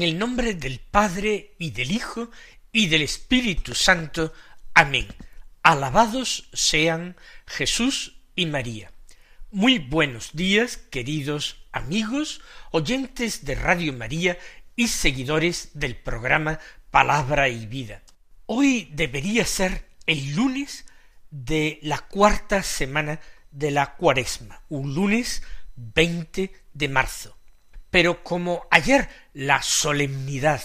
En el nombre del Padre y del Hijo y del Espíritu Santo. Amén. Alabados sean Jesús y María. Muy buenos días, queridos amigos, oyentes de Radio María y seguidores del programa Palabra y Vida. Hoy debería ser el lunes de la cuarta semana de la cuaresma, un lunes 20 de marzo. Pero como ayer la solemnidad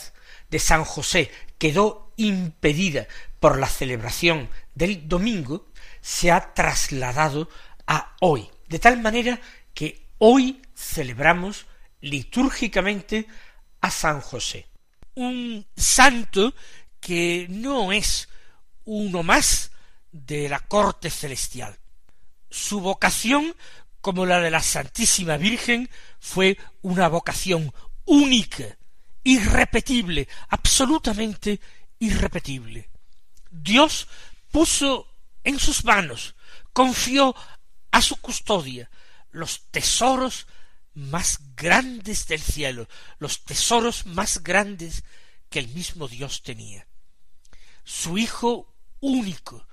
de San José quedó impedida por la celebración del domingo, se ha trasladado a hoy, de tal manera que hoy celebramos litúrgicamente a San José, un santo que no es uno más de la corte celestial. Su vocación, como la de la Santísima Virgen, fue una vocación única, irrepetible, absolutamente irrepetible. Dios puso en sus manos, confió a su custodia los tesoros más grandes del cielo, los tesoros más grandes que el mismo Dios tenía. Su Hijo único,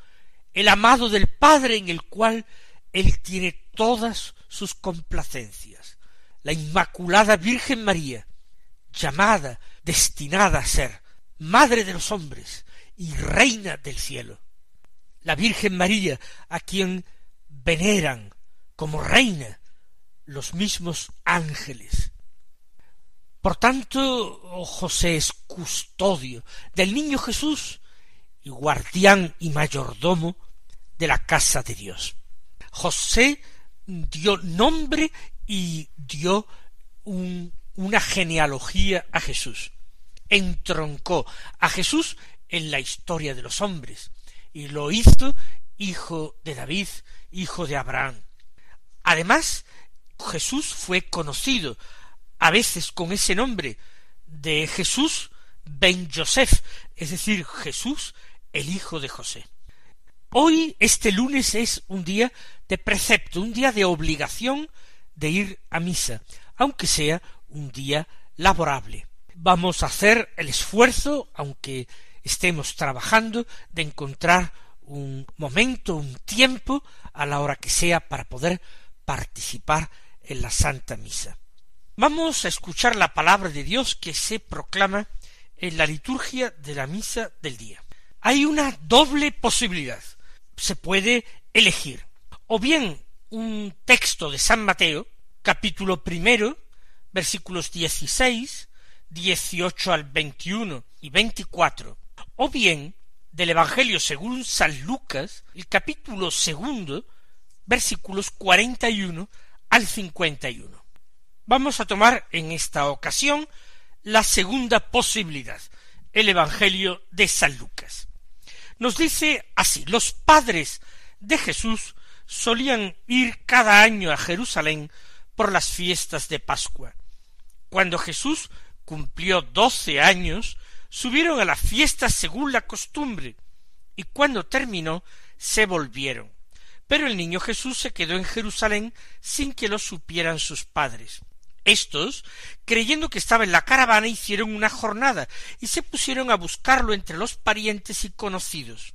el amado del Padre en el cual Él tiene todas sus complacencias, la Inmaculada Virgen María, llamada, destinada a ser Madre de los hombres y Reina del cielo. La Virgen María, a quien veneran como Reina los mismos ángeles. Por tanto, oh José es custodio del niño Jesús y guardián y mayordomo de la casa de Dios. José dio nombre y dio un una genealogía a Jesús. Entroncó a Jesús en la historia de los hombres y lo hizo hijo de David, hijo de Abraham. Además, Jesús fue conocido a veces con ese nombre de Jesús ben Joseph, es decir, Jesús el hijo de José. Hoy, este lunes, es un día de precepto, un día de obligación de ir a misa, aunque sea un día laborable. Vamos a hacer el esfuerzo, aunque estemos trabajando, de encontrar un momento, un tiempo, a la hora que sea, para poder participar en la Santa Misa. Vamos a escuchar la palabra de Dios que se proclama en la liturgia de la misa del día. Hay una doble posibilidad. Se puede elegir o bien un texto de San Mateo, capítulo primero, versículos 16, 18 al 21 y 24, o bien del Evangelio según San Lucas, el capítulo segundo, versículos 41 al 51. Vamos a tomar en esta ocasión la segunda posibilidad, el Evangelio de San Lucas. Nos dice así, los padres de Jesús solían ir cada año a Jerusalén por las fiestas de Pascua. Cuando Jesús cumplió doce años, subieron a la fiesta según la costumbre, y cuando terminó, se volvieron. Pero el niño Jesús se quedó en Jerusalén sin que lo supieran sus padres. Estos, creyendo que estaba en la caravana, hicieron una jornada y se pusieron a buscarlo entre los parientes y conocidos.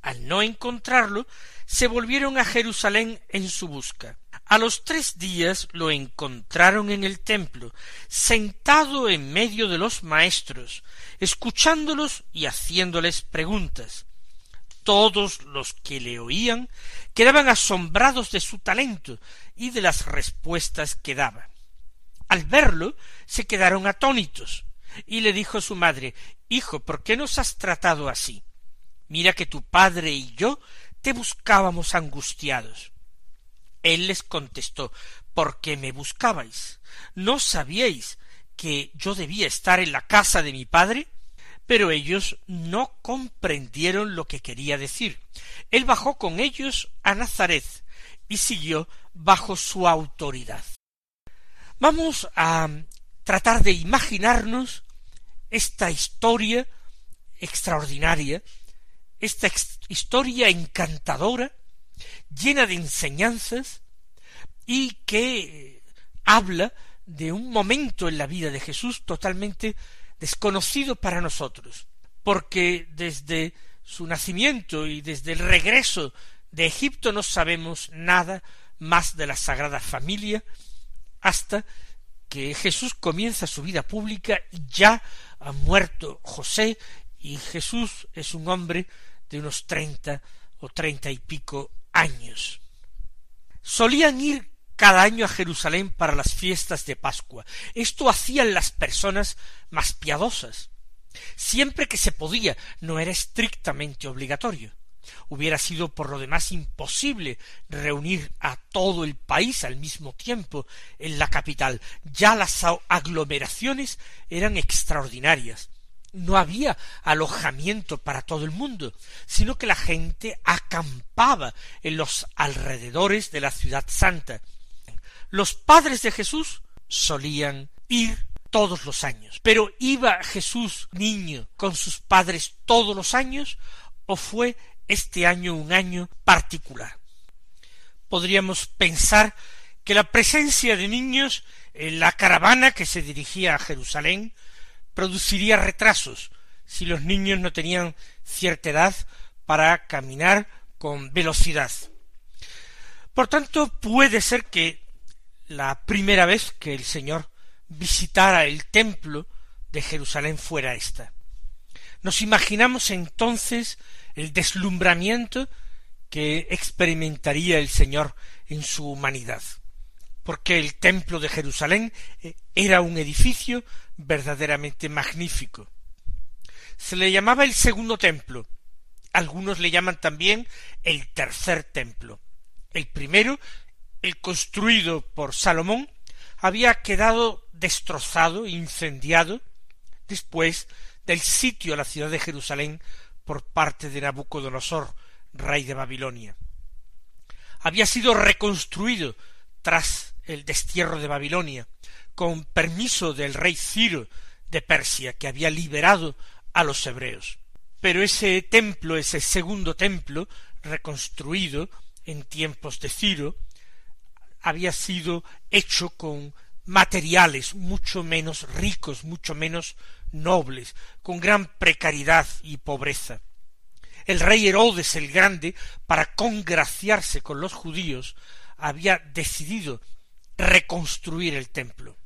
Al no encontrarlo, se volvieron a Jerusalén en su busca. A los tres días lo encontraron en el templo, sentado en medio de los maestros, escuchándolos y haciéndoles preguntas. Todos los que le oían quedaban asombrados de su talento y de las respuestas que daba. Al verlo se quedaron atónitos, y le dijo su madre Hijo, ¿por qué nos has tratado así? Mira que tu padre y yo te buscábamos angustiados. Él les contestó ¿Por qué me buscabais? ¿No sabíais que yo debía estar en la casa de mi padre? Pero ellos no comprendieron lo que quería decir. Él bajó con ellos a Nazaret y siguió bajo su autoridad. Vamos a tratar de imaginarnos esta historia extraordinaria, esta historia encantadora, llena de enseñanzas y que habla de un momento en la vida de Jesús totalmente desconocido para nosotros, porque desde su nacimiento y desde el regreso de Egipto no sabemos nada más de la Sagrada Familia hasta que Jesús comienza su vida pública y ya ha muerto José y Jesús es un hombre de unos treinta o treinta y pico años. Solían ir cada año a Jerusalén para las fiestas de Pascua. Esto hacían las personas más piadosas. Siempre que se podía, no era estrictamente obligatorio. Hubiera sido por lo demás imposible reunir a todo el país al mismo tiempo en la capital. Ya las aglomeraciones eran extraordinarias. No había alojamiento para todo el mundo, sino que la gente acampaba en los alrededores de la ciudad santa, los padres de Jesús solían ir todos los años. Pero ¿iba Jesús niño con sus padres todos los años o fue este año un año particular? Podríamos pensar que la presencia de niños en la caravana que se dirigía a Jerusalén produciría retrasos si los niños no tenían cierta edad para caminar con velocidad. Por tanto, puede ser que la primera vez que el Señor visitara el templo de Jerusalén fuera esta. Nos imaginamos entonces el deslumbramiento que experimentaría el Señor en su humanidad, porque el templo de Jerusalén eh, era un edificio verdaderamente magnífico. Se le llamaba el segundo templo, algunos le llaman también el tercer templo. El primero el construido por Salomón, había quedado destrozado, incendiado, después del sitio a la ciudad de Jerusalén por parte de Nabucodonosor, rey de Babilonia. Había sido reconstruido tras el destierro de Babilonia, con permiso del rey Ciro de Persia, que había liberado a los hebreos. Pero ese templo, ese segundo templo, reconstruido en tiempos de Ciro, había sido hecho con materiales mucho menos ricos, mucho menos nobles, con gran precariedad y pobreza. El rey Herodes el Grande, para congraciarse con los judíos, había decidido reconstruir el templo.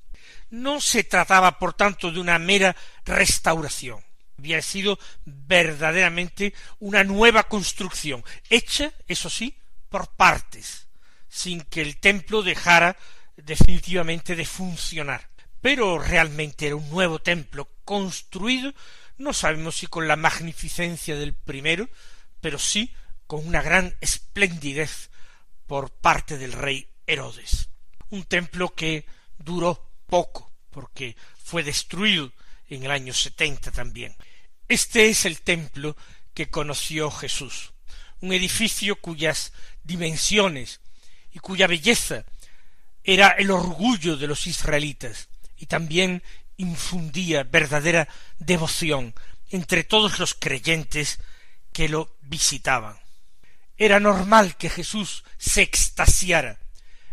No se trataba, por tanto, de una mera restauración. Había sido verdaderamente una nueva construcción, hecha, eso sí, por partes, sin que el templo dejara definitivamente de funcionar. Pero realmente era un nuevo templo construido, no sabemos si con la magnificencia del primero, pero sí con una gran esplendidez por parte del rey Herodes. Un templo que duró poco, porque fue destruido en el año setenta también. Este es el templo que conoció Jesús, un edificio cuyas dimensiones y cuya belleza era el orgullo de los israelitas y también infundía verdadera devoción entre todos los creyentes que lo visitaban. Era normal que Jesús se extasiara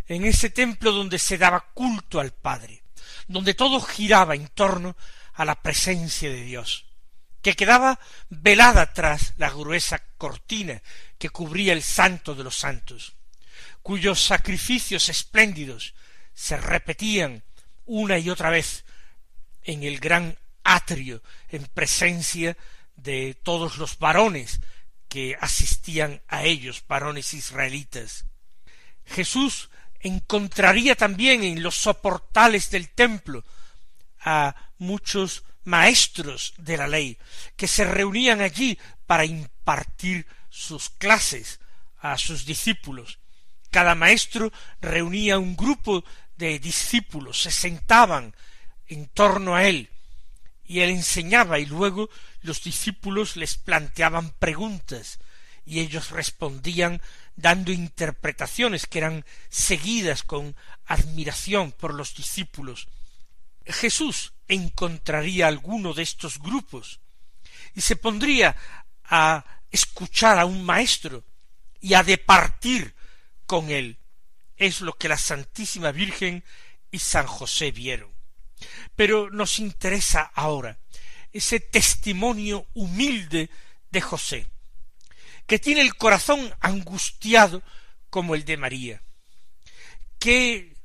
en ese templo donde se daba culto al Padre, donde todo giraba en torno a la presencia de Dios, que quedaba velada tras la gruesa cortina que cubría el santo de los santos, cuyos sacrificios espléndidos se repetían una y otra vez en el gran atrio en presencia de todos los varones que asistían a ellos, varones israelitas. Jesús encontraría también en los soportales del templo a muchos maestros de la ley que se reunían allí para impartir sus clases a sus discípulos. Cada maestro reunía un grupo de discípulos, se sentaban en torno a él y él enseñaba y luego los discípulos les planteaban preguntas y ellos respondían dando interpretaciones que eran seguidas con admiración por los discípulos. Jesús encontraría alguno de estos grupos y se pondría a escuchar a un maestro y a departir con él. Es lo que la Santísima Virgen y San José vieron. Pero nos interesa ahora ese testimonio humilde de José, que tiene el corazón angustiado como el de María, que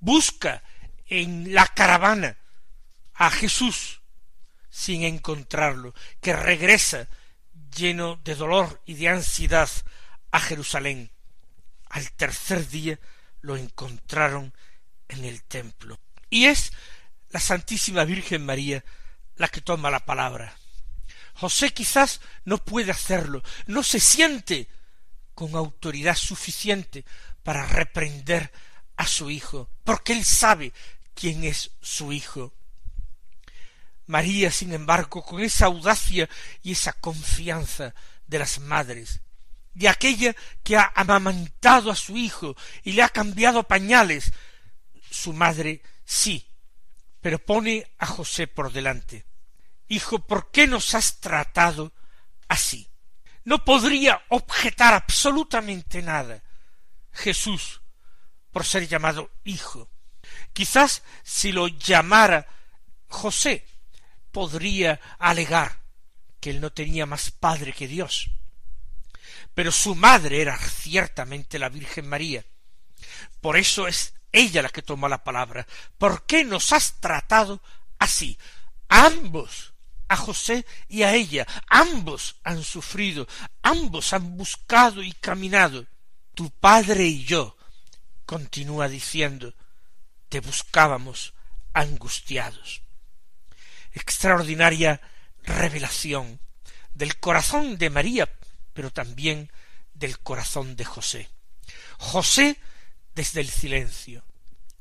busca en la caravana a Jesús sin encontrarlo, que regresa lleno de dolor y de ansiedad a Jerusalén. Al tercer día lo encontraron en el templo. Y es la Santísima Virgen María la que toma la palabra. José quizás no puede hacerlo, no se siente con autoridad suficiente para reprender a su hijo, porque él sabe quién es su hijo. María, sin embargo, con esa audacia y esa confianza de las madres, de aquella que ha amamantado a su hijo y le ha cambiado pañales, su madre sí, pero pone a José por delante. Hijo, ¿por qué nos has tratado así? No podría objetar absolutamente nada Jesús por ser llamado hijo. Quizás si lo llamara José, podría alegar que él no tenía más padre que Dios. Pero su madre era ciertamente la Virgen María. Por eso es ella la que toma la palabra. ¿Por qué nos has tratado así? Ambos a José y a ella. Ambos han sufrido, ambos han buscado y caminado. Tu padre y yo, continúa diciendo, te buscábamos angustiados. Extraordinaria revelación del corazón de María, pero también del corazón de José. José desde el silencio,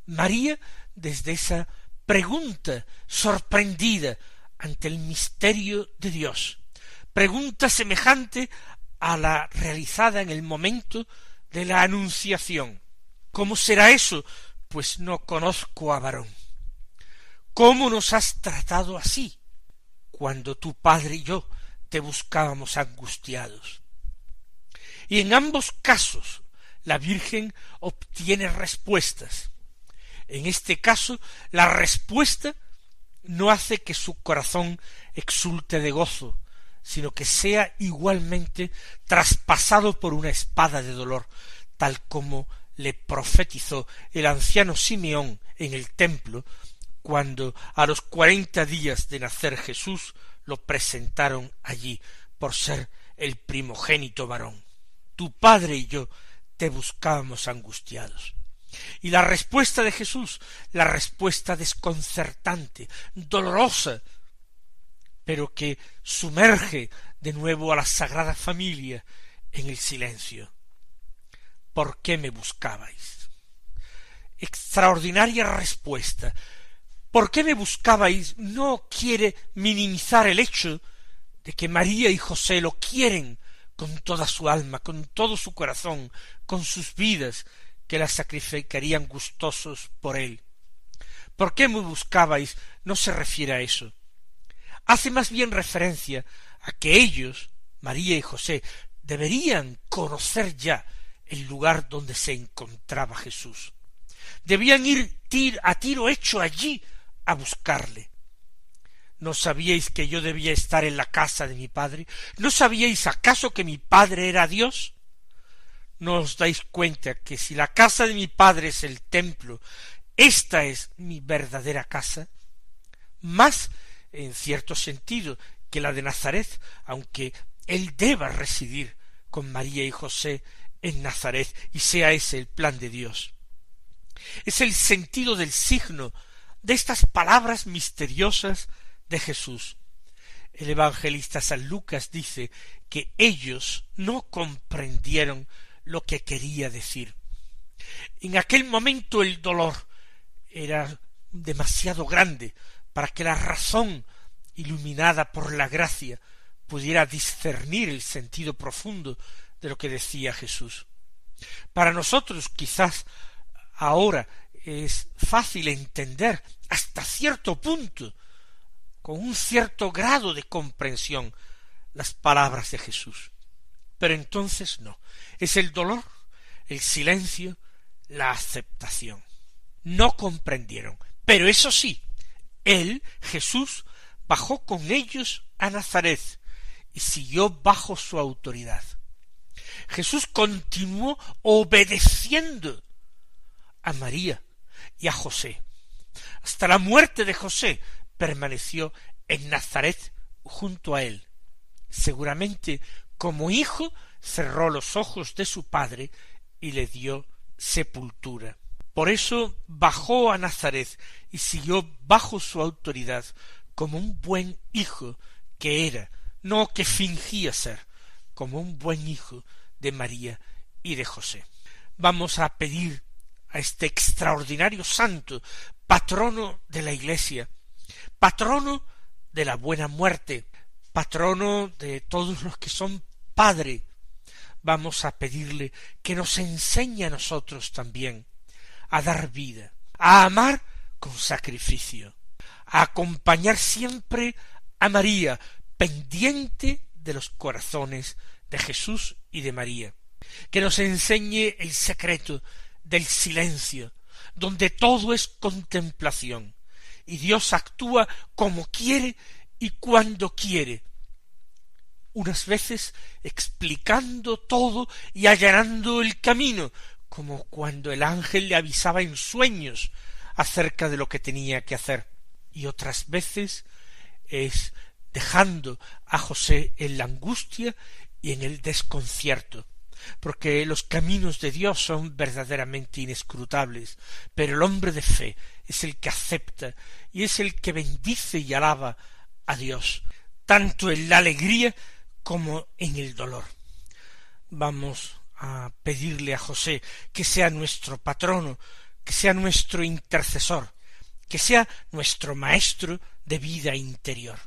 María desde esa pregunta sorprendida ante el misterio de Dios, pregunta semejante a la realizada en el momento de la anunciación. ¿Cómo será eso? Pues no conozco a varón. ¿Cómo nos has tratado así? Cuando tu padre y yo te buscábamos angustiados. Y en ambos casos la Virgen obtiene respuestas. En este caso, la respuesta no hace que su corazón exulte de gozo, sino que sea igualmente traspasado por una espada de dolor, tal como le profetizó el anciano Simeón en el templo, cuando a los cuarenta días de nacer Jesús lo presentaron allí por ser el primogénito varón. Tu padre y yo te buscábamos angustiados. Y la respuesta de Jesús, la respuesta desconcertante, dolorosa, pero que sumerge de nuevo a la Sagrada Familia en el silencio. ¿Por qué me buscabais? Extraordinaria respuesta. ¿Por qué me buscabais? No quiere minimizar el hecho de que María y José lo quieren con toda su alma, con todo su corazón, con sus vidas, que las sacrificarían gustosos por él. ¿Por qué me buscabais? No se refiere a eso. Hace más bien referencia a que ellos, María y José, deberían conocer ya el lugar donde se encontraba Jesús. Debían ir a tiro hecho allí a buscarle. ¿No sabíais que yo debía estar en la casa de mi padre? ¿No sabíais acaso que mi padre era Dios? ¿No os dais cuenta que si la casa de mi padre es el templo, esta es mi verdadera casa? Más, en cierto sentido, que la de Nazaret, aunque él deba residir con María y José en Nazaret y sea ese el plan de Dios. Es el sentido del signo de estas palabras misteriosas de Jesús. El evangelista San Lucas dice que ellos no comprendieron lo que quería decir. En aquel momento el dolor era demasiado grande para que la razón, iluminada por la gracia, pudiera discernir el sentido profundo de lo que decía Jesús. Para nosotros quizás ahora es fácil entender hasta cierto punto, con un cierto grado de comprensión, las palabras de Jesús. Pero entonces no. Es el dolor, el silencio, la aceptación. No comprendieron. Pero eso sí, él, Jesús, bajó con ellos a Nazaret y siguió bajo su autoridad. Jesús continuó obedeciendo a María y a José. Hasta la muerte de José permaneció en Nazaret junto a él. Seguramente como hijo cerró los ojos de su padre y le dio sepultura. Por eso bajó a Nazaret y siguió bajo su autoridad como un buen hijo que era, no que fingía ser, como un buen hijo de María y de José. Vamos a pedir a este extraordinario santo, patrono de la Iglesia, patrono de la buena muerte, patrono de todos los que son padre, vamos a pedirle que nos enseñe a nosotros también a dar vida, a amar con sacrificio, a acompañar siempre a María, pendiente de los corazones de Jesús y de María, que nos enseñe el secreto del silencio, donde todo es contemplación, y Dios actúa como quiere y cuando quiere, unas veces explicando todo y allanando el camino, como cuando el ángel le avisaba en sueños acerca de lo que tenía que hacer, y otras veces es dejando a José en la angustia y en el desconcierto, porque los caminos de Dios son verdaderamente inescrutables, pero el hombre de fe es el que acepta y es el que bendice y alaba a Dios, tanto en la alegría como en el dolor. Vamos a pedirle a José que sea nuestro patrono, que sea nuestro intercesor, que sea nuestro maestro de vida interior.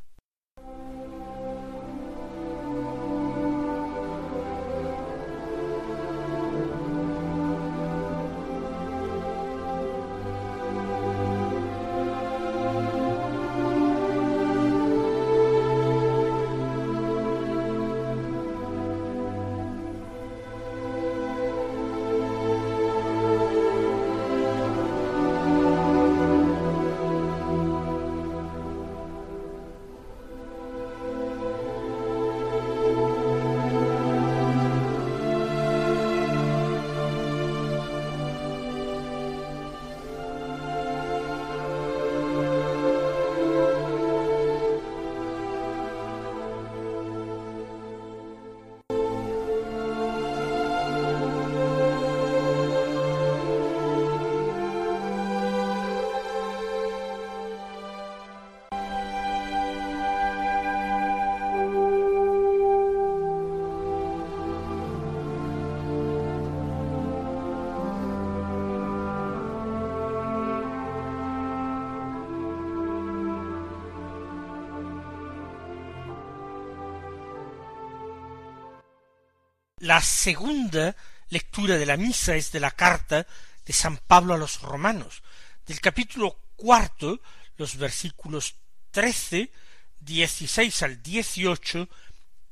La segunda lectura de la misa es de la carta de San Pablo a los romanos, del capítulo cuarto, los versículos trece, dieciséis al dieciocho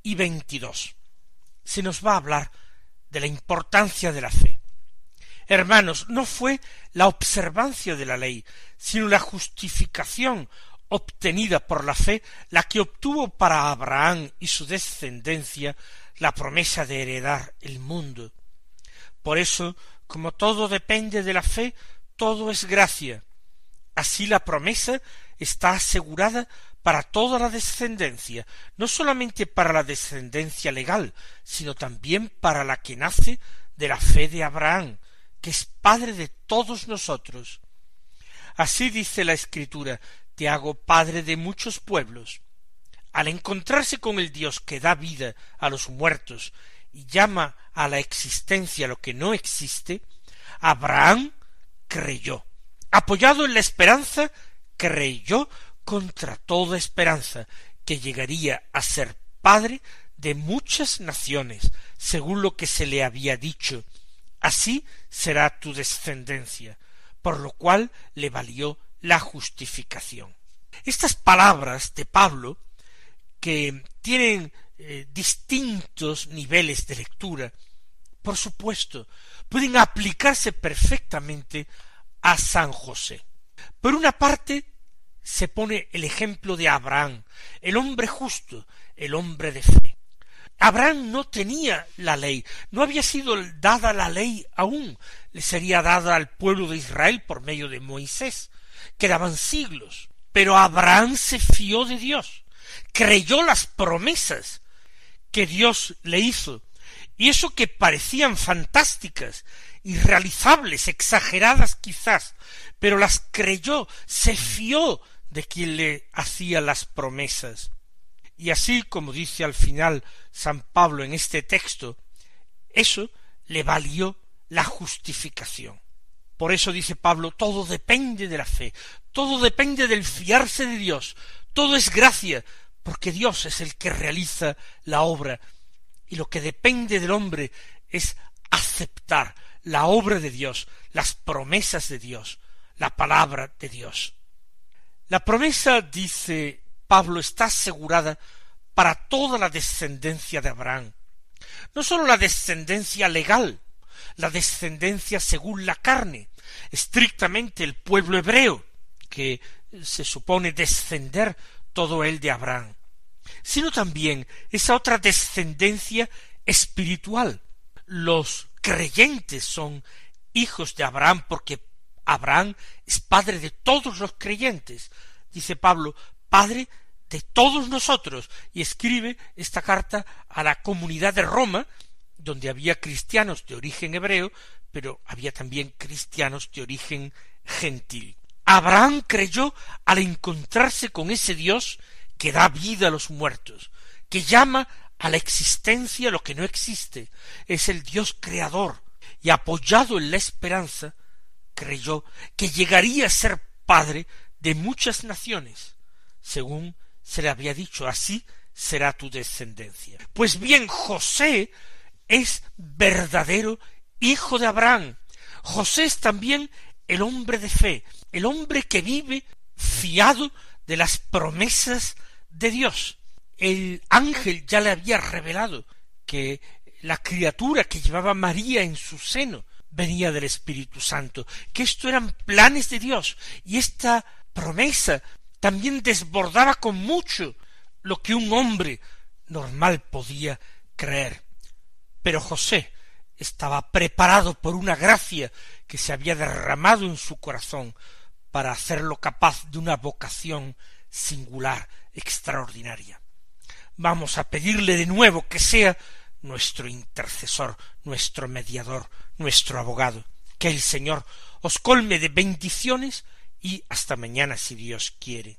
y veintidós. Se nos va a hablar de la importancia de la fe. Hermanos, no fue la observancia de la ley, sino la justificación obtenida por la fe la que obtuvo para Abraham y su descendencia la promesa de heredar el mundo. Por eso, como todo depende de la fe, todo es gracia. Así la promesa está asegurada para toda la descendencia, no solamente para la descendencia legal, sino también para la que nace de la fe de Abraham, que es padre de todos nosotros. Así dice la Escritura, te hago padre de muchos pueblos. Al encontrarse con el Dios que da vida a los muertos y llama a la existencia lo que no existe, Abraham creyó. Apoyado en la esperanza, creyó contra toda esperanza que llegaría a ser padre de muchas naciones, según lo que se le había dicho. Así será tu descendencia, por lo cual le valió la justificación. Estas palabras de Pablo, que tienen eh, distintos niveles de lectura, por supuesto, pueden aplicarse perfectamente a San José. Por una parte, se pone el ejemplo de Abraham, el hombre justo, el hombre de fe. Abraham no tenía la ley, no había sido dada la ley aún, le sería dada al pueblo de Israel por medio de Moisés. Quedaban siglos. Pero Abraham se fió de Dios, creyó las promesas que Dios le hizo, y eso que parecían fantásticas, irrealizables, exageradas quizás, pero las creyó, se fió de quien le hacía las promesas. Y así como dice al final San Pablo en este texto, eso le valió la justificación. Por eso dice Pablo, todo depende de la fe, todo depende del fiarse de Dios, todo es gracia, porque Dios es el que realiza la obra, y lo que depende del hombre es aceptar la obra de Dios, las promesas de Dios, la palabra de Dios. La promesa, dice Pablo, está asegurada para toda la descendencia de Abraham. No sólo la descendencia legal, la descendencia según la carne, estrictamente el pueblo hebreo, que se supone descender todo él de Abraham, sino también esa otra descendencia espiritual. Los creyentes son hijos de Abraham porque Abraham es padre de todos los creyentes. Dice Pablo, padre de todos nosotros. Y escribe esta carta a la comunidad de Roma, donde había cristianos de origen hebreo, pero había también cristianos de origen gentil. Abraham creyó al encontrarse con ese Dios que da vida a los muertos, que llama a la existencia lo que no existe, es el Dios creador, y apoyado en la esperanza, creyó que llegaría a ser padre de muchas naciones, según se le había dicho, así será tu descendencia. Pues bien, José es verdadero hijo de Abraham. José es también el hombre de fe, el hombre que vive fiado de las promesas de Dios. El ángel ya le había revelado que la criatura que llevaba María en su seno venía del Espíritu Santo, que esto eran planes de Dios, y esta promesa también desbordaba con mucho lo que un hombre normal podía creer. Pero José estaba preparado por una gracia que se había derramado en su corazón para hacerlo capaz de una vocación singular, extraordinaria. Vamos a pedirle de nuevo que sea nuestro intercesor, nuestro mediador, nuestro abogado. Que el Señor os colme de bendiciones y hasta mañana si Dios quiere.